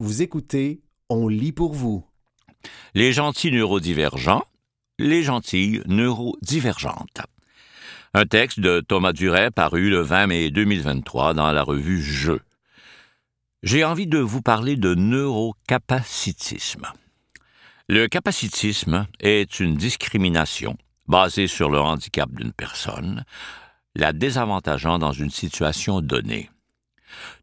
Vous écoutez On lit pour vous. Les gentils neurodivergents, les gentilles neurodivergentes. Un texte de Thomas Duret paru le 20 mai 2023 dans la revue Jeux. J'ai envie de vous parler de neurocapacitisme. Le capacitisme est une discrimination basée sur le handicap d'une personne, la désavantageant dans une situation donnée.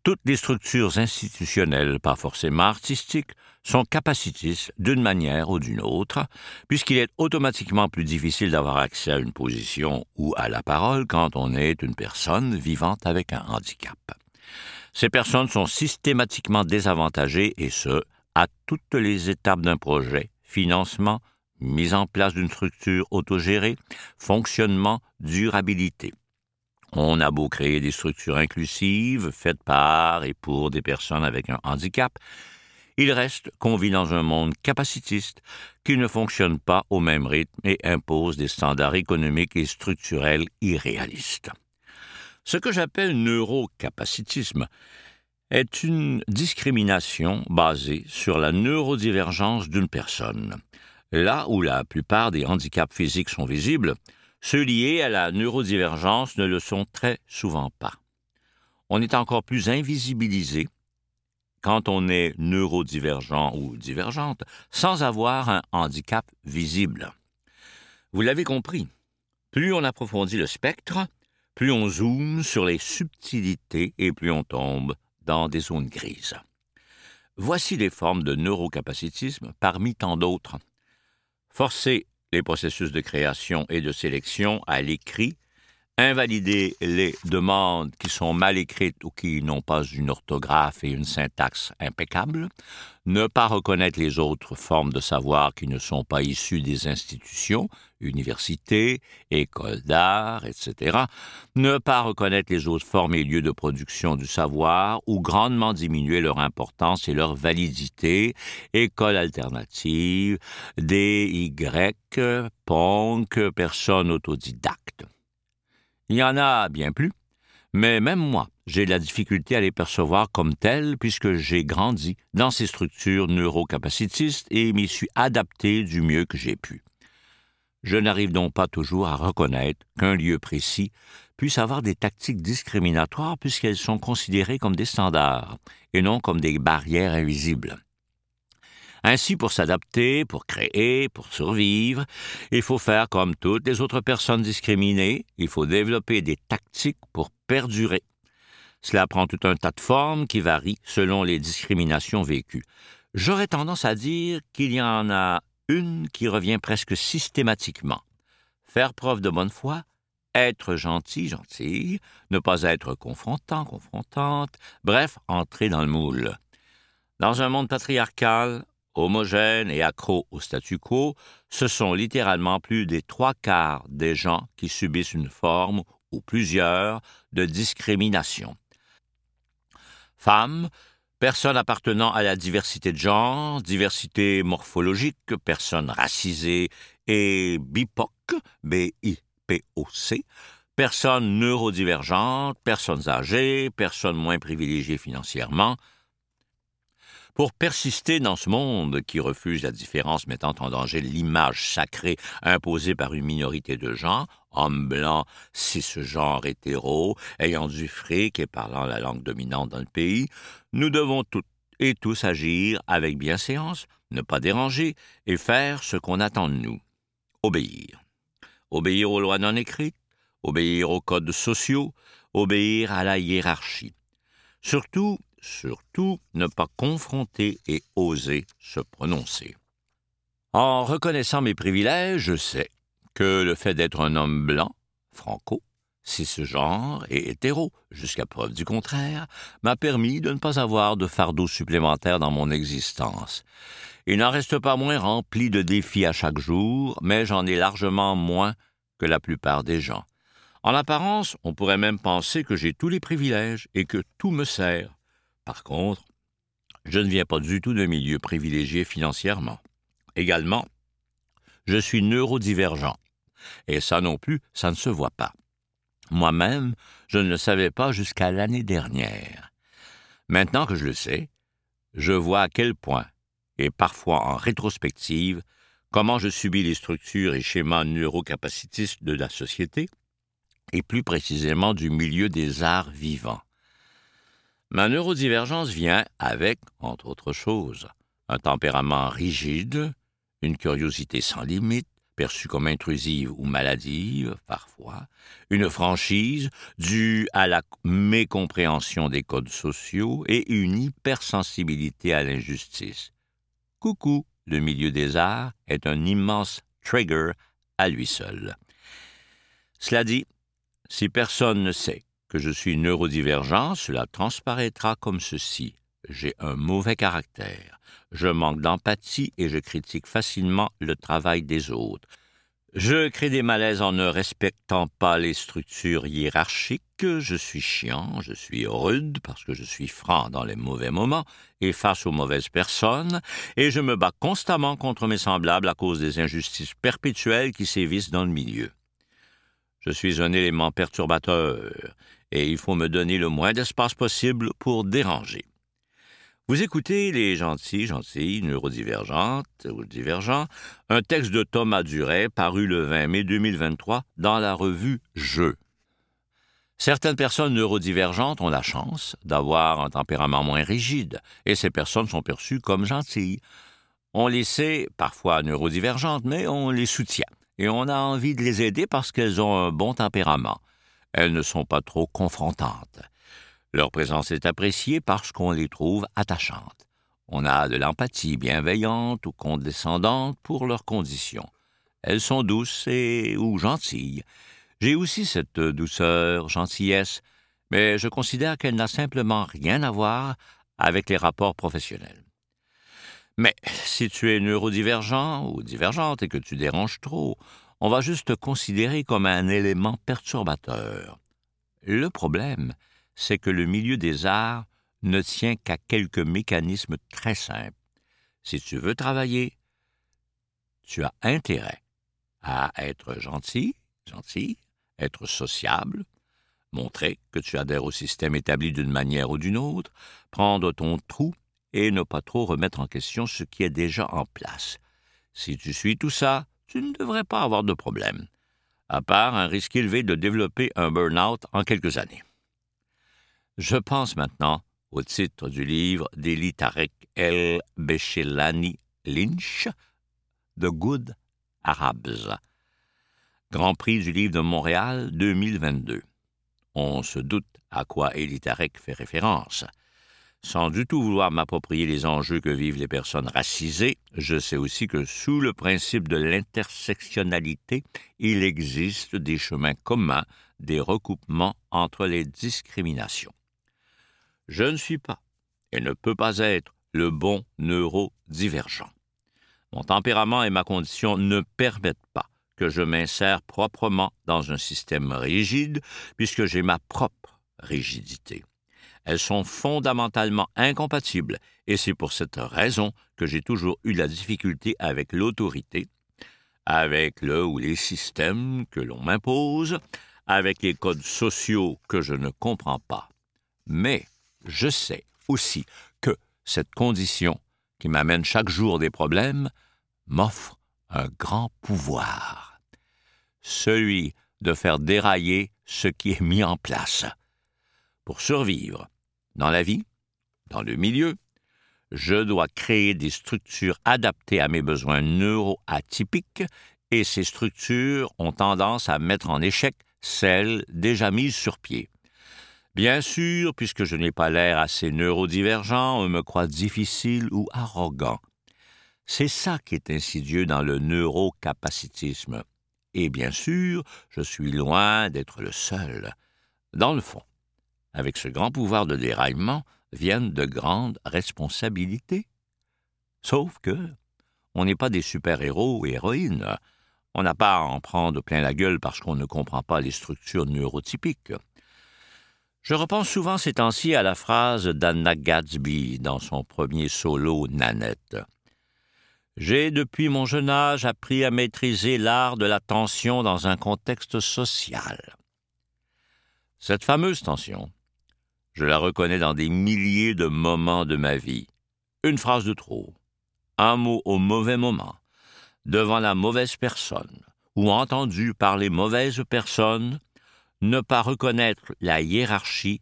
Toutes les structures institutionnelles, pas forcément artistiques, sont capacitistes d'une manière ou d'une autre, puisqu'il est automatiquement plus difficile d'avoir accès à une position ou à la parole quand on est une personne vivante avec un handicap. Ces personnes sont systématiquement désavantagées et ce, à toutes les étapes d'un projet, financement, mise en place d'une structure autogérée, fonctionnement, durabilité. On a beau créer des structures inclusives, faites par et pour des personnes avec un handicap, il reste qu'on vit dans un monde capacitiste qui ne fonctionne pas au même rythme et impose des standards économiques et structurels irréalistes. Ce que j'appelle neurocapacitisme est une discrimination basée sur la neurodivergence d'une personne. Là où la plupart des handicaps physiques sont visibles, ceux liés à la neurodivergence ne le sont très souvent pas. On est encore plus invisibilisé quand on est neurodivergent ou divergente sans avoir un handicap visible. Vous l'avez compris, plus on approfondit le spectre, plus on zoome sur les subtilités et plus on tombe dans des zones grises. Voici les formes de neurocapacitisme parmi tant d'autres. Forcer les processus de création et de sélection à l'écrit, invalider les demandes qui sont mal écrites ou qui n'ont pas une orthographe et une syntaxe impeccable, ne pas reconnaître les autres formes de savoir qui ne sont pas issues des institutions, universités, écoles d'art, etc., ne pas reconnaître les autres formes et lieux de production du savoir ou grandement diminuer leur importance et leur validité, écoles alternatives, DY, punk, personnes autodidactes. Il y en a bien plus, mais même moi, j'ai la difficulté à les percevoir comme tels puisque j'ai grandi dans ces structures neurocapacitistes et m'y suis adapté du mieux que j'ai pu. Je n'arrive donc pas toujours à reconnaître qu'un lieu précis puisse avoir des tactiques discriminatoires puisqu'elles sont considérées comme des standards et non comme des barrières invisibles. Ainsi, pour s'adapter, pour créer, pour survivre, il faut faire comme toutes les autres personnes discriminées, il faut développer des tactiques pour perdurer. Cela prend tout un tas de formes qui varient selon les discriminations vécues. J'aurais tendance à dire qu'il y en a une qui revient presque systématiquement. Faire preuve de bonne foi, être gentil, gentil, ne pas être confrontant, confrontante, bref, entrer dans le moule. Dans un monde patriarcal, homogènes et accros au statu quo, ce sont littéralement plus des trois quarts des gens qui subissent une forme ou plusieurs de discrimination. Femmes, personnes appartenant à la diversité de genre, diversité morphologique, personnes racisées et BIPOC, B-I-P-O-C, personnes neurodivergentes, personnes âgées, personnes moins privilégiées financièrement, pour persister dans ce monde qui refuse la différence mettant en danger l'image sacrée imposée par une minorité de gens, hommes blancs, cisgenres hétéros, ayant du fric et parlant la langue dominante dans le pays, nous devons toutes et tous agir avec bienséance, ne pas déranger et faire ce qu'on attend de nous. Obéir. Obéir aux lois non écrites, obéir aux codes sociaux, obéir à la hiérarchie. Surtout, surtout ne pas confronter et oser se prononcer. En reconnaissant mes privilèges, je sais que le fait d'être un homme blanc, franco, cisgenre et hétéro, jusqu'à preuve du contraire, m'a permis de ne pas avoir de fardeau supplémentaire dans mon existence. Il n'en reste pas moins rempli de défis à chaque jour, mais j'en ai largement moins que la plupart des gens. En apparence, on pourrait même penser que j'ai tous les privilèges et que tout me sert. Par contre, je ne viens pas du tout d'un milieu privilégié financièrement. Également, je suis neurodivergent. Et ça non plus, ça ne se voit pas. Moi-même, je ne le savais pas jusqu'à l'année dernière. Maintenant que je le sais, je vois à quel point, et parfois en rétrospective, comment je subis les structures et schémas neurocapacitistes de la société, et plus précisément du milieu des arts vivants. Ma neurodivergence vient avec, entre autres choses, un tempérament rigide, une curiosité sans limite, perçue comme intrusive ou maladive parfois, une franchise due à la mécompréhension des codes sociaux et une hypersensibilité à l'injustice. Coucou, le milieu des arts est un immense trigger à lui seul. Cela dit, si personne ne sait que je suis neurodivergent, cela transparaîtra comme ceci. J'ai un mauvais caractère, je manque d'empathie et je critique facilement le travail des autres. Je crée des malaises en ne respectant pas les structures hiérarchiques, je suis chiant, je suis rude parce que je suis franc dans les mauvais moments et face aux mauvaises personnes, et je me bats constamment contre mes semblables à cause des injustices perpétuelles qui sévissent dans le milieu. Je suis un élément perturbateur, et il faut me donner le moins d'espace possible pour déranger. Vous écoutez Les Gentils, Gentils, Neurodivergentes ou Divergents, un texte de Thomas Duret paru le 20 mai 2023 dans la revue Je. Certaines personnes neurodivergentes ont la chance d'avoir un tempérament moins rigide, et ces personnes sont perçues comme gentilles. On les sait parfois neurodivergentes, mais on les soutient et on a envie de les aider parce qu'elles ont un bon tempérament. Elles ne sont pas trop confrontantes. Leur présence est appréciée parce qu'on les trouve attachantes. On a de l'empathie bienveillante ou condescendante pour leurs conditions. Elles sont douces et ou gentilles. J'ai aussi cette douceur, gentillesse, mais je considère qu'elle n'a simplement rien à voir avec les rapports professionnels. Mais si tu es neurodivergent ou divergente et que tu déranges trop, on va juste te considérer comme un élément perturbateur. Le problème, c'est que le milieu des arts ne tient qu'à quelques mécanismes très simples. Si tu veux travailler, tu as intérêt à être gentil, gentil, être sociable, montrer que tu adhères au système établi d'une manière ou d'une autre, prendre ton trou et ne pas trop remettre en question ce qui est déjà en place. Si tu suis tout ça, tu ne devrais pas avoir de problème, à part un risque élevé de développer un burn-out en quelques années. Je pense maintenant au titre du livre d'Eli Tarek El Beshelani Lynch, The Good Arabs, Grand Prix du livre de Montréal 2022. On se doute à quoi Eli Tarek fait référence. Sans du tout vouloir m'approprier les enjeux que vivent les personnes racisées, je sais aussi que sous le principe de l'intersectionnalité, il existe des chemins communs, des recoupements entre les discriminations. Je ne suis pas et ne peux pas être le bon neurodivergent. Mon tempérament et ma condition ne permettent pas que je m'insère proprement dans un système rigide, puisque j'ai ma propre rigidité. Elles sont fondamentalement incompatibles, et c'est pour cette raison que j'ai toujours eu la difficulté avec l'autorité, avec le ou les systèmes que l'on m'impose, avec les codes sociaux que je ne comprends pas. Mais je sais aussi que cette condition, qui m'amène chaque jour des problèmes, m'offre un grand pouvoir, celui de faire dérailler ce qui est mis en place. Pour survivre, dans la vie, dans le milieu, je dois créer des structures adaptées à mes besoins neuroatypiques et ces structures ont tendance à mettre en échec celles déjà mises sur pied. Bien sûr, puisque je n'ai pas l'air assez neurodivergent, on me croit difficile ou arrogant. C'est ça qui est insidieux dans le neurocapacitisme. Et bien sûr, je suis loin d'être le seul. Dans le fond, avec ce grand pouvoir de déraillement viennent de grandes responsabilités. Sauf que on n'est pas des super-héros ou héroïnes. On n'a pas à en prendre plein la gueule parce qu'on ne comprend pas les structures neurotypiques. Je repense souvent ces temps-ci à la phrase d'Anna Gatsby dans son premier solo Nanette. J'ai depuis mon jeune âge appris à maîtriser l'art de la tension dans un contexte social. Cette fameuse tension, je la reconnais dans des milliers de moments de ma vie. une phrase de trop, un mot au mauvais moment, devant la mauvaise personne, ou entendu par les mauvaises personnes, ne pas reconnaître la hiérarchie,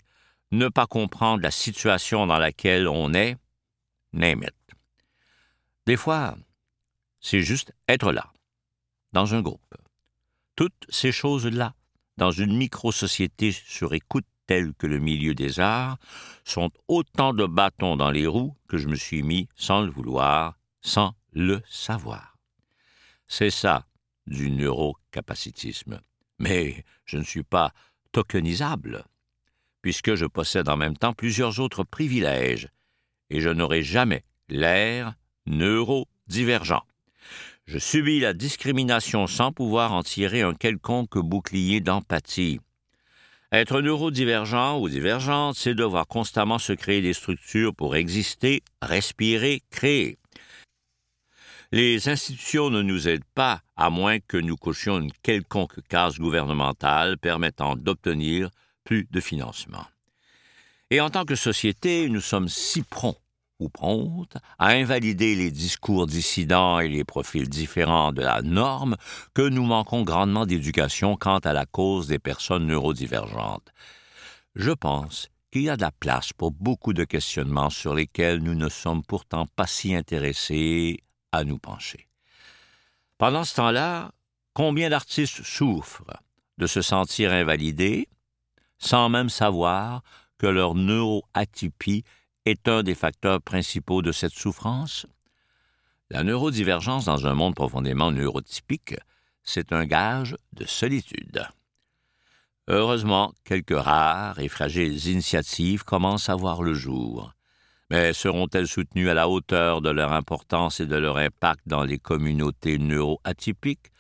ne pas comprendre la situation dans laquelle on est, name it. Des fois, c'est juste être là, dans un groupe. Toutes ces choses-là, dans une micro-société sur écoute telle que le milieu des arts, sont autant de bâtons dans les roues que je me suis mis sans le vouloir, sans le savoir. C'est ça du neurocapacitisme. Mais je ne suis pas tokenisable, puisque je possède en même temps plusieurs autres privilèges, et je n'aurai jamais l'air neurodivergent. Je subis la discrimination sans pouvoir en tirer un quelconque bouclier d'empathie. Être neurodivergent ou divergente, c'est devoir constamment se créer des structures pour exister, respirer, créer. Les institutions ne nous aident pas, à moins que nous cochions une quelconque case gouvernementale permettant d'obtenir plus de financement. Et en tant que société, nous sommes si prompts ou promptes à invalider les discours dissidents et les profils différents de la norme que nous manquons grandement d'éducation quant à la cause des personnes neurodivergentes. Je pense qu'il y a de la place pour beaucoup de questionnements sur lesquels nous ne sommes pourtant pas si intéressés à nous pencher. Pendant ce temps-là, combien d'artistes souffrent de se sentir invalidés sans même savoir que leur neuroatypie est un des facteurs principaux de cette souffrance? La neurodivergence dans un monde profondément neurotypique, c'est un gage de solitude. Heureusement, quelques rares et fragiles initiatives commencent à voir le jour. Mais seront-elles soutenues à la hauteur de leur importance et de leur impact dans les communautés neuroatypiques?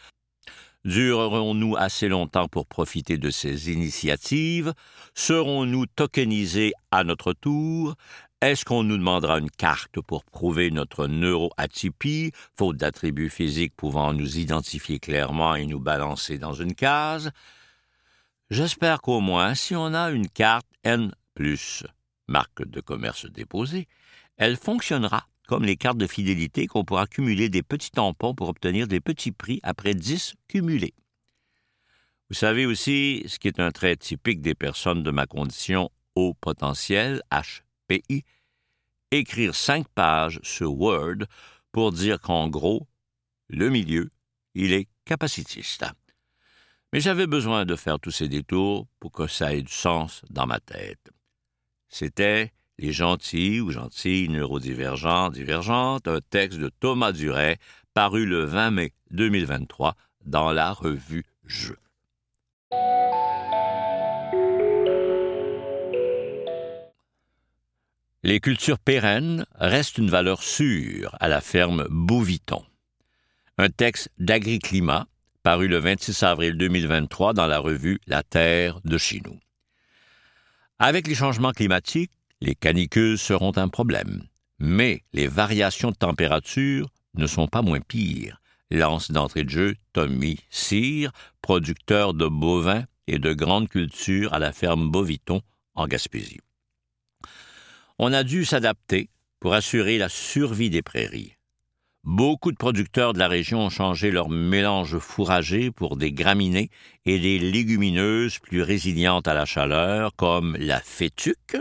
Durerons-nous assez longtemps pour profiter de ces initiatives? Serons-nous tokenisés à notre tour? Est-ce qu'on nous demandera une carte pour prouver notre neuroatypie, faute d'attributs physiques pouvant nous identifier clairement et nous balancer dans une case? J'espère qu'au moins, si on a une carte N, marque de commerce déposée, elle fonctionnera comme les cartes de fidélité qu'on pourra cumuler des petits tampons pour obtenir des petits prix après 10 cumulés. Vous savez aussi ce qui est un trait typique des personnes de ma condition haut potentiel, HPI, écrire cinq pages sur Word pour dire qu'en gros, le milieu, il est capacitiste. Mais j'avais besoin de faire tous ces détours pour que ça ait du sens dans ma tête. C'était Les gentils ou gentilles neurodivergents, divergentes, un texte de Thomas Duret, paru le 20 mai 2023 dans la revue Jeux. Les cultures pérennes restent une valeur sûre à la ferme Beauviton. Un texte d'Agri-Climat, paru le 26 avril 2023 dans la revue La Terre de chez nous. Avec les changements climatiques, les canicules seront un problème. Mais les variations de température ne sont pas moins pires, lance d'entrée de jeu Tommy Cyr, producteur de bovins et de grandes cultures à la ferme Boviton en Gaspésie. On a dû s'adapter pour assurer la survie des prairies. Beaucoup de producteurs de la région ont changé leur mélange fourragé pour des graminées et des légumineuses plus résilientes à la chaleur, comme la fétuque,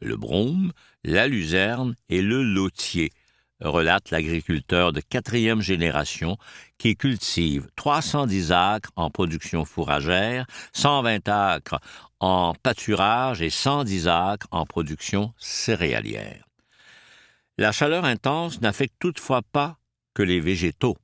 le brome, la luzerne et le lotier, relate l'agriculteur de quatrième génération qui cultive 310 acres en production fourragère, 120 acres en pâturage et 110 acres en production céréalière. La chaleur intense n'affecte toutefois pas que les végétaux.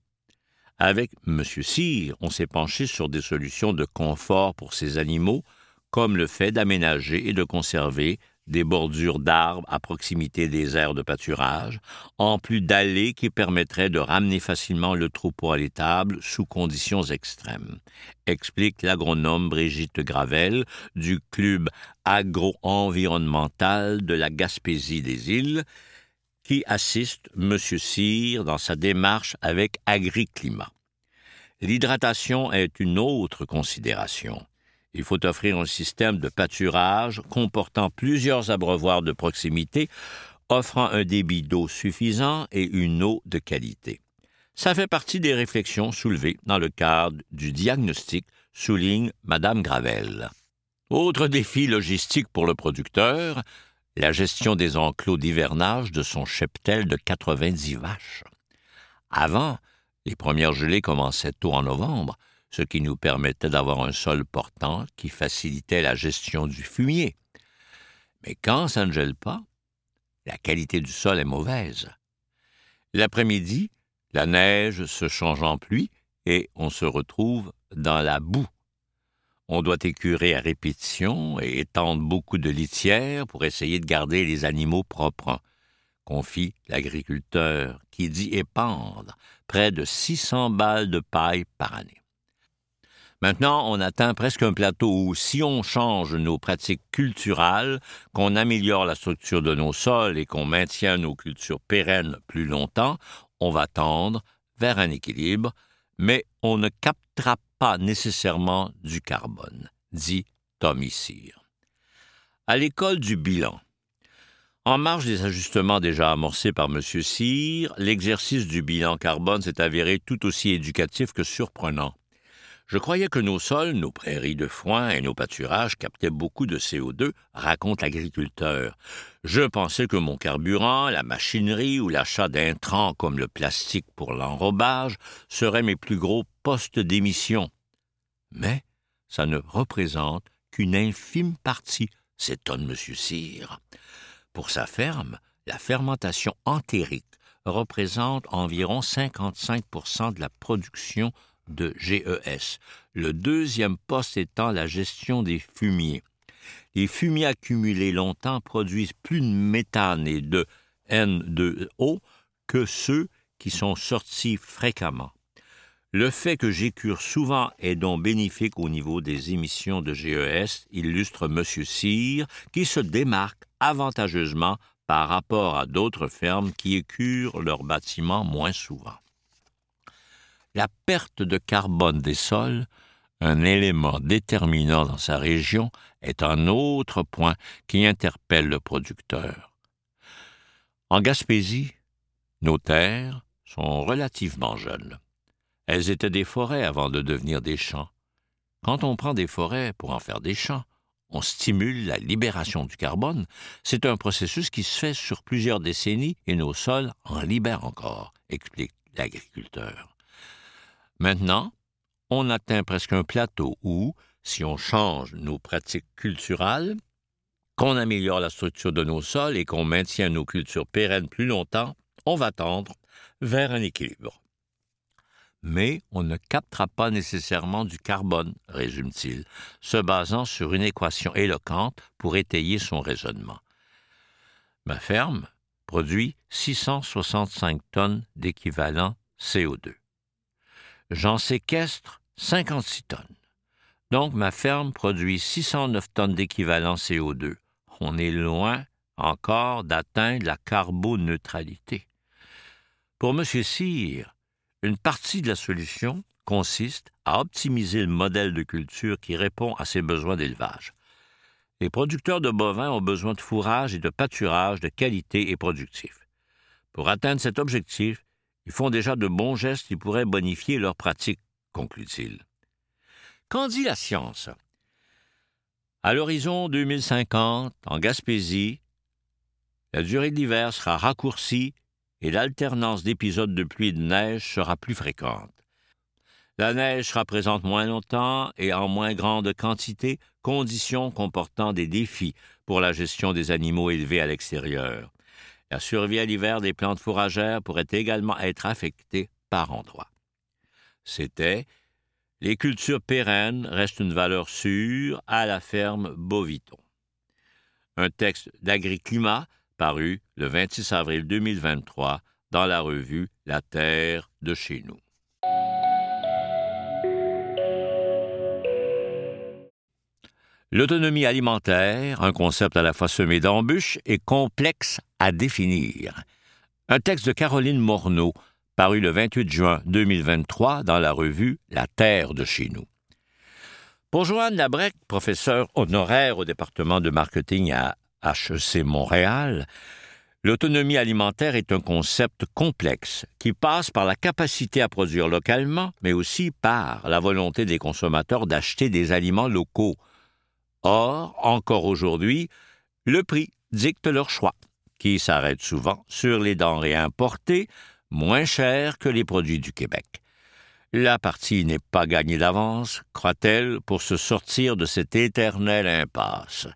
Avec M. Cyr, on s'est penché sur des solutions de confort pour ces animaux, comme le fait d'aménager et de conserver des bordures d'arbres à proximité des aires de pâturage, en plus d'allées qui permettraient de ramener facilement le troupeau à l'étable sous conditions extrêmes, explique l'agronome Brigitte Gravel du club agro-environnemental de la Gaspésie des îles, qui assiste M. Cyr dans sa démarche avec Agriclimat. L'hydratation est une autre considération. Il faut offrir un système de pâturage comportant plusieurs abreuvoirs de proximité offrant un débit d'eau suffisant et une eau de qualité. Ça fait partie des réflexions soulevées dans le cadre du diagnostic, souligne Madame Gravel. Autre défi logistique pour le producteur, la gestion des enclos d'hivernage de son cheptel de 90 vaches. Avant, les premières gelées commençaient tôt en novembre, ce qui nous permettait d'avoir un sol portant qui facilitait la gestion du fumier. Mais quand ça ne gèle pas, la qualité du sol est mauvaise. L'après-midi, la neige se change en pluie et on se retrouve dans la boue. On doit écurer à répétition et étendre beaucoup de litières pour essayer de garder les animaux propres, confie l'agriculteur, qui dit épandre près de 600 balles de paille par année. Maintenant, on atteint presque un plateau où, si on change nos pratiques culturales, qu'on améliore la structure de nos sols et qu'on maintient nos cultures pérennes plus longtemps, on va tendre vers un équilibre, mais on ne captera pas nécessairement du carbone, dit Tommy Cyr. À l'école du bilan, en marge des ajustements déjà amorcés par M. Cyr, l'exercice du bilan carbone s'est avéré tout aussi éducatif que surprenant. Je croyais que nos sols, nos prairies de foin et nos pâturages captaient beaucoup de CO2, raconte l'agriculteur. Je pensais que mon carburant, la machinerie ou l'achat d'intrants comme le plastique pour l'enrobage seraient mes plus gros postes d'émission. Mais ça ne représente qu'une infime partie, s'étonne M. Cyr. Pour sa ferme, la fermentation entérique représente environ 55% de la production de GES, le deuxième poste étant la gestion des fumiers. Les fumiers accumulés longtemps produisent plus de méthane et de N2O que ceux qui sont sortis fréquemment. Le fait que j'écure souvent est donc bénéfique au niveau des émissions de GES, illustre M. Cyr, qui se démarque avantageusement par rapport à d'autres fermes qui écurent leurs bâtiments moins souvent. La perte de carbone des sols, un élément déterminant dans sa région, est un autre point qui interpelle le producteur. En Gaspésie, nos terres sont relativement jeunes. Elles étaient des forêts avant de devenir des champs. Quand on prend des forêts pour en faire des champs, on stimule la libération du carbone. C'est un processus qui se fait sur plusieurs décennies et nos sols en libèrent encore, explique l'agriculteur. Maintenant, on atteint presque un plateau où, si on change nos pratiques culturelles, qu'on améliore la structure de nos sols et qu'on maintient nos cultures pérennes plus longtemps, on va tendre vers un équilibre. Mais on ne captera pas nécessairement du carbone, résume-t-il, se basant sur une équation éloquente pour étayer son raisonnement. Ma ferme produit 665 tonnes d'équivalent CO2 j'en séquestre 56 tonnes. Donc ma ferme produit 609 tonnes d'équivalent CO2. On est loin encore d'atteindre la carboneutralité. Pour M. Cyr, une partie de la solution consiste à optimiser le modèle de culture qui répond à ses besoins d'élevage. Les producteurs de bovins ont besoin de fourrage et de pâturage de qualité et productif. Pour atteindre cet objectif, ils font déjà de bons gestes qui pourraient bonifier leurs pratiques, conclut-il. Qu'en dit la science? À l'horizon 2050, en Gaspésie, la durée de l'hiver sera raccourcie et l'alternance d'épisodes de pluie de neige sera plus fréquente. La neige sera présente moins longtemps et en moins grande quantité, conditions comportant des défis pour la gestion des animaux élevés à l'extérieur. La survie à l'hiver des plantes fourragères pourrait également être affectée par endroits. C'était Les cultures pérennes restent une valeur sûre à la ferme Boviton. Un texte d'Agriclimat paru le 26 avril 2023 dans la revue La Terre de chez nous. L'autonomie alimentaire, un concept à la fois semé d'embûches et complexe à définir. Un texte de Caroline Morneau, paru le 28 juin 2023 dans la revue La Terre de chez nous. Pour Joanne Labrec, professeure honoraire au département de marketing à HEC Montréal, L'autonomie alimentaire est un concept complexe qui passe par la capacité à produire localement, mais aussi par la volonté des consommateurs d'acheter des aliments locaux. Or, encore aujourd'hui, le prix dicte leur choix, qui s'arrête souvent sur les denrées importées, moins chères que les produits du Québec. La partie n'est pas gagnée d'avance, croit-elle, pour se sortir de cette éternelle impasse.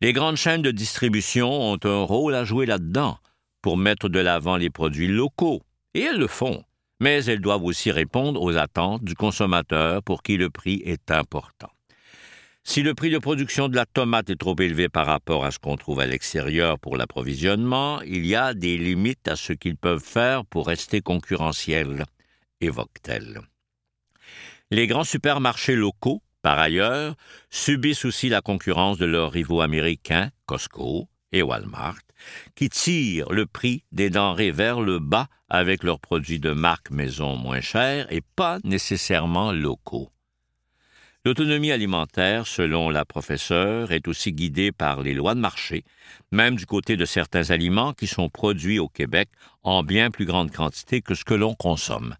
Les grandes chaînes de distribution ont un rôle à jouer là-dedans pour mettre de l'avant les produits locaux, et elles le font, mais elles doivent aussi répondre aux attentes du consommateur pour qui le prix est important. Si le prix de production de la tomate est trop élevé par rapport à ce qu'on trouve à l'extérieur pour l'approvisionnement, il y a des limites à ce qu'ils peuvent faire pour rester concurrentiels évoque-t-elle. Les grands supermarchés locaux, par ailleurs, subissent aussi la concurrence de leurs rivaux américains, Costco et Walmart, qui tirent le prix des denrées vers le bas avec leurs produits de marque maison moins chers et pas nécessairement locaux. L'autonomie alimentaire, selon la professeure, est aussi guidée par les lois de marché, même du côté de certains aliments qui sont produits au Québec en bien plus grande quantité que ce que l'on consomme.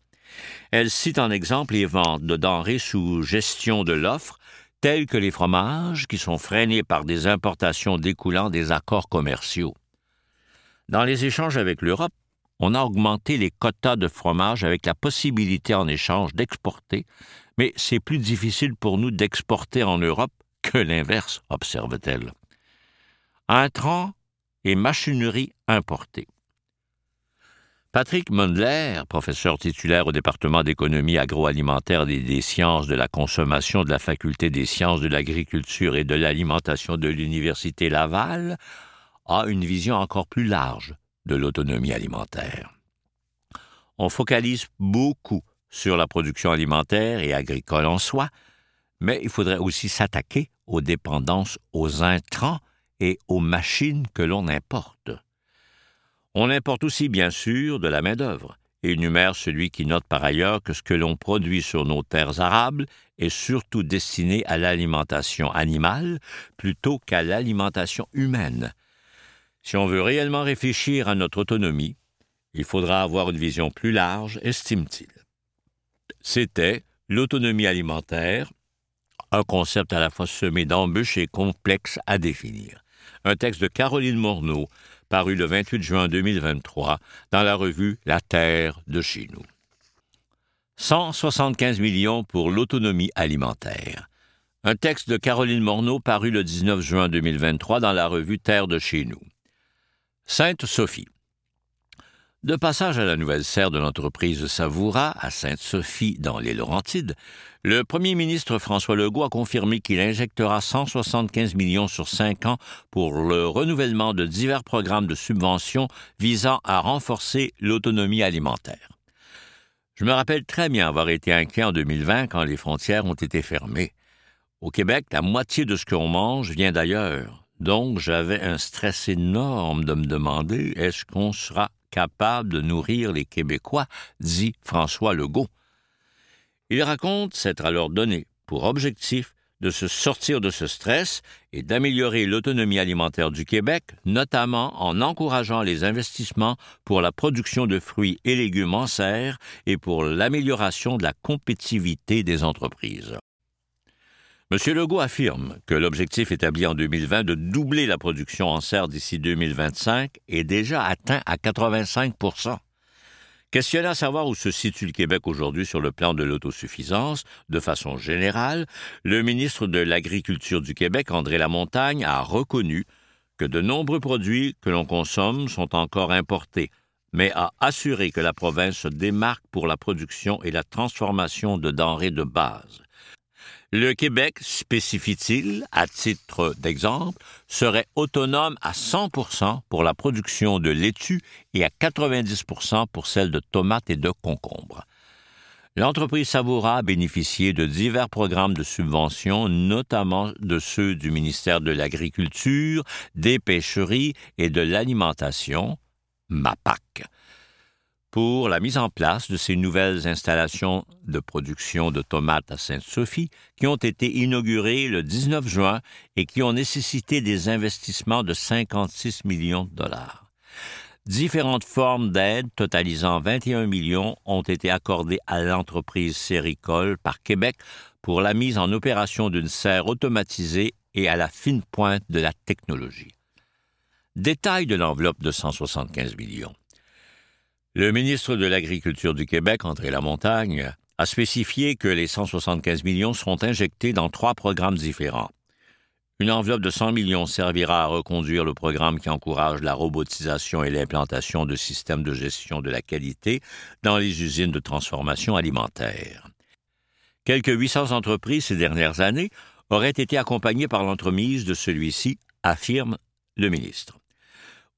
Elle cite en exemple les ventes de denrées sous gestion de l'offre, telles que les fromages, qui sont freinés par des importations découlant des accords commerciaux. Dans les échanges avec l'Europe, on a augmenté les quotas de fromage avec la possibilité en échange d'exporter, mais c'est plus difficile pour nous d'exporter en Europe que l'inverse, observe-t-elle. Intrants et machinerie importée. Patrick Mundler, professeur titulaire au département d'économie agroalimentaire et des sciences de la consommation de la faculté des sciences de l'agriculture et de l'alimentation de l'Université Laval, a une vision encore plus large de l'autonomie alimentaire. On focalise beaucoup sur la production alimentaire et agricole en soi, mais il faudrait aussi s'attaquer aux dépendances aux intrants et aux machines que l'on importe. On importe aussi, bien sûr, de la main-d'œuvre, et énumère celui qui note par ailleurs que ce que l'on produit sur nos terres arables est surtout destiné à l'alimentation animale plutôt qu'à l'alimentation humaine. Si on veut réellement réfléchir à notre autonomie, il faudra avoir une vision plus large, estime-t-il. C'était l'autonomie alimentaire, un concept à la fois semé d'embûches et complexe à définir. Un texte de Caroline Morneau, paru le 28 juin 2023 dans la revue La Terre de chez nous. 175 millions pour l'autonomie alimentaire. Un texte de Caroline Morneau paru le 19 juin 2023 dans la revue Terre de chez nous. Sainte-Sophie. De passage à la nouvelle serre de l'entreprise Savoura à Sainte-Sophie dans les Laurentides, le premier ministre François Legault a confirmé qu'il injectera 175 millions sur cinq ans pour le renouvellement de divers programmes de subventions visant à renforcer l'autonomie alimentaire. Je me rappelle très bien avoir été inquiet en 2020 quand les frontières ont été fermées. Au Québec, la moitié de ce qu'on mange vient d'ailleurs. Donc, j'avais un stress énorme de me demander est-ce qu'on sera capable de nourrir les Québécois, dit François Legault. Il raconte s'être alors donné pour objectif de se sortir de ce stress et d'améliorer l'autonomie alimentaire du Québec, notamment en encourageant les investissements pour la production de fruits et légumes en serre et pour l'amélioration de la compétitivité des entreprises. M. Legault affirme que l'objectif établi en 2020 de doubler la production en serre d'ici 2025 est déjà atteint à 85 Questionné à savoir où se situe le Québec aujourd'hui sur le plan de l'autosuffisance, de façon générale, le ministre de l'Agriculture du Québec, André Lamontagne, a reconnu que de nombreux produits que l'on consomme sont encore importés, mais a assuré que la province se démarque pour la production et la transformation de denrées de base. Le Québec, spécifie-t-il, à titre d'exemple, serait autonome à 100% pour la production de laitue et à 90% pour celle de tomates et de concombres. L'entreprise Savoura a bénéficié de divers programmes de subventions, notamment de ceux du ministère de l'Agriculture, des Pêcheries et de l'Alimentation, MAPAC pour la mise en place de ces nouvelles installations de production de tomates à Sainte-Sophie qui ont été inaugurées le 19 juin et qui ont nécessité des investissements de 56 millions de dollars. Différentes formes d'aide totalisant 21 millions ont été accordées à l'entreprise Séricole par Québec pour la mise en opération d'une serre automatisée et à la fine pointe de la technologie. Détail de l'enveloppe de 175 millions. Le ministre de l'Agriculture du Québec, André Lamontagne, a spécifié que les 175 millions seront injectés dans trois programmes différents. Une enveloppe de 100 millions servira à reconduire le programme qui encourage la robotisation et l'implantation de systèmes de gestion de la qualité dans les usines de transformation alimentaire. Quelques 800 entreprises ces dernières années auraient été accompagnées par l'entremise de celui-ci, affirme le ministre.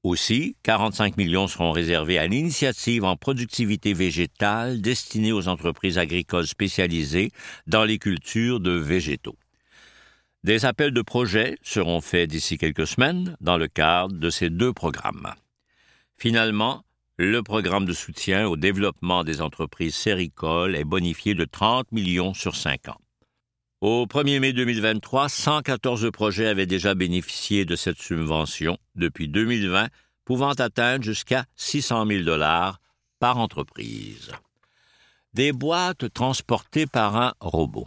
Aussi, 45 millions seront réservés à l'initiative en productivité végétale destinée aux entreprises agricoles spécialisées dans les cultures de végétaux. Des appels de projets seront faits d'ici quelques semaines dans le cadre de ces deux programmes. Finalement, le programme de soutien au développement des entreprises séricoles est bonifié de 30 millions sur 5 ans. Au 1er mai 2023, 114 projets avaient déjà bénéficié de cette subvention depuis 2020, pouvant atteindre jusqu'à 600 000 dollars par entreprise. Des boîtes transportées par un robot.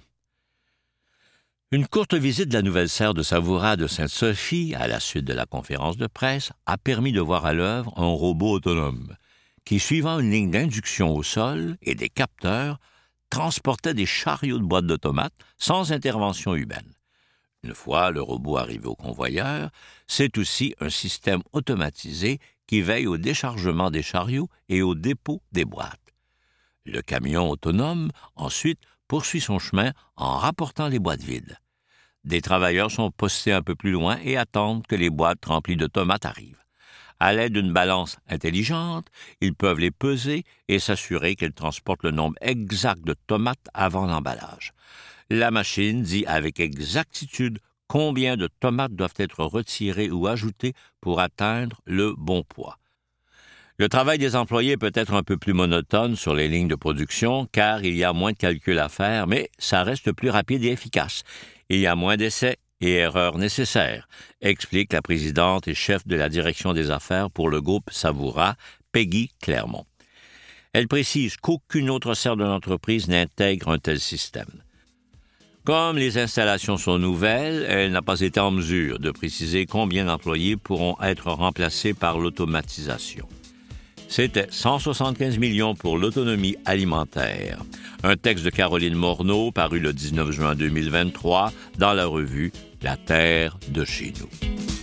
Une courte visite de la nouvelle serre de Savoura de Sainte-Sophie, à la suite de la conférence de presse, a permis de voir à l'œuvre un robot autonome qui, suivant une ligne d'induction au sol et des capteurs, transportait des chariots de boîtes de tomates sans intervention humaine. Une fois le robot arrivé au convoyeur, c'est aussi un système automatisé qui veille au déchargement des chariots et au dépôt des boîtes. Le camion autonome, ensuite, poursuit son chemin en rapportant les boîtes vides. Des travailleurs sont postés un peu plus loin et attendent que les boîtes remplies de tomates arrivent. À l'aide d'une balance intelligente, ils peuvent les peser et s'assurer qu'elles transportent le nombre exact de tomates avant l'emballage. La machine dit avec exactitude combien de tomates doivent être retirées ou ajoutées pour atteindre le bon poids. Le travail des employés peut être un peu plus monotone sur les lignes de production car il y a moins de calculs à faire, mais ça reste plus rapide et efficace. Il y a moins d'essais et erreurs nécessaires, explique la présidente et chef de la direction des affaires pour le groupe Savoura, Peggy Clermont. Elle précise qu'aucune autre serre de l'entreprise n'intègre un tel système. Comme les installations sont nouvelles, elle n'a pas été en mesure de préciser combien d'employés pourront être remplacés par l'automatisation. C'était 175 millions pour l'autonomie alimentaire. Un texte de Caroline Morneau paru le 19 juin 2023 dans la revue La Terre de chez nous.